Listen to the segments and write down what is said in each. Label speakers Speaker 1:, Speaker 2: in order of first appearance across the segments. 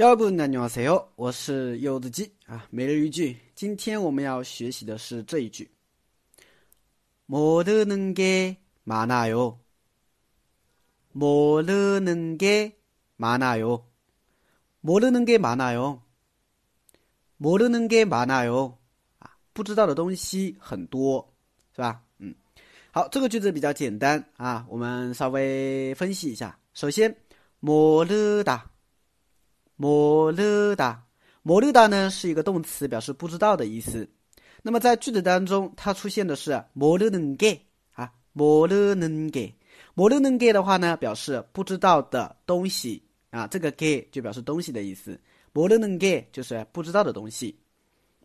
Speaker 1: 여러분안녕하세요我是柚子鸡啊。每日一句，今天我们要学习的是这一句：모르는게많아 요， 모르는게많아 요， 모르는게많아 요， 모르는게많아 요， 啊，不知道的东西很多，是吧？嗯，好，这个句子比较简单啊，我们稍微分析一下。首先，모르 다。 莫勒达，莫勒达呢是一个动词，表示不知道的意思。那么在句子当中，它出现的是莫勒能给啊，莫勒能给，莫勒能给的话呢，表示不知道的东西。啊，这个给就表示东西的意思。莫勒能给就是不知道的东西。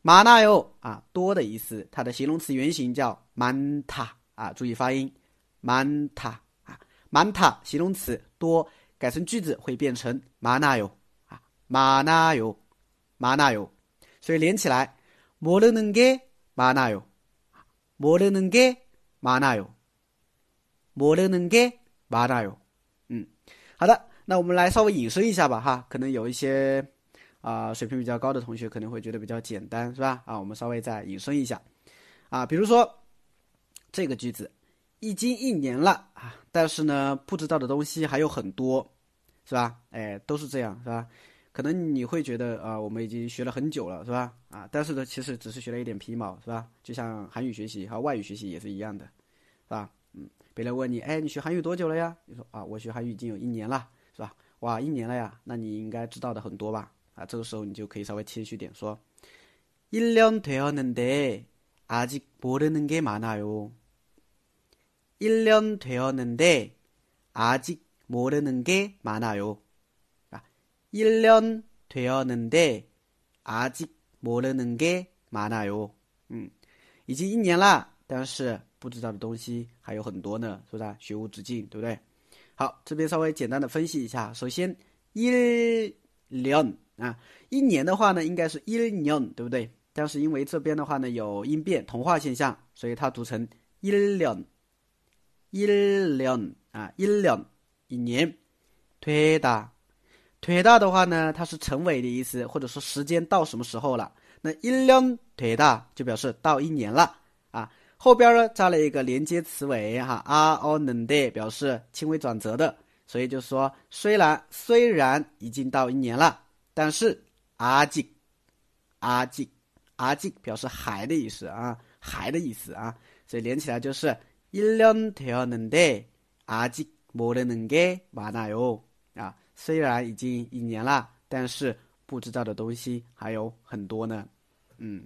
Speaker 1: 马纳哟啊，多的意思，它的形容词原型叫曼塔啊，注意发音，曼塔啊，曼塔形容词多，改成句子会变成马纳哟。 많아 요， 많아 요， 所以连起来，모르는게많아 요， 모르는게많아 요， 모르는게많아 요。 嗯，好的，那我们来稍微引申一下吧，哈，可能有一些啊水平比较高的同学可能会觉得比较简单，是吧？啊，我们稍微再引申一下，啊，比如说这个句子，已经一年了啊，但是呢，不知道的东西还有很多，是吧？哎，都是这样，是吧？ 可能你会觉得啊，我们已经学了很久了，是吧？啊，但是呢，其实只是学了一点皮毛，是吧？就像韩语学习和外语学习也是一样的，是吧？嗯，别人问你，哎，你学韩语多久了呀？你说啊，我学韩语已经有一年了，是吧？哇，一年了呀，那你应该知道的很多吧？啊，这个时候你就可以稍微谦虚点说，일년되었는데아직모르는게많아 요。 일년되었는데아직모르는게많아 요。 1년되었는데아직모르는게많아 요。 嗯，已经一年了，但是不知道的东西还有很多呢，是不是？学无止境，对不对？好，这边稍微简单的分析一下。首先，일 년， 啊，一年的话呢，应该是일 년， 对不对？但是因为这边的话呢有音变同化现象，所以它读成일 년， 일 년， 啊，일 년， 一年，되 다。 腿大的话呢，它是成为的意思，或者说时间到什么时候了？那一两腿大就表示到一年了啊。后边呢加了一个连接词尾哈啊哦能的，表示轻微转折的，所以就说虽然虽然已经到一年了，但是阿吉阿吉阿吉表示还的意思啊，还的意思啊，所以连起来就是一两腿能的阿吉莫的能给完了哟啊。虽然已经一年了，但是不知道的东西还有很多呢。嗯。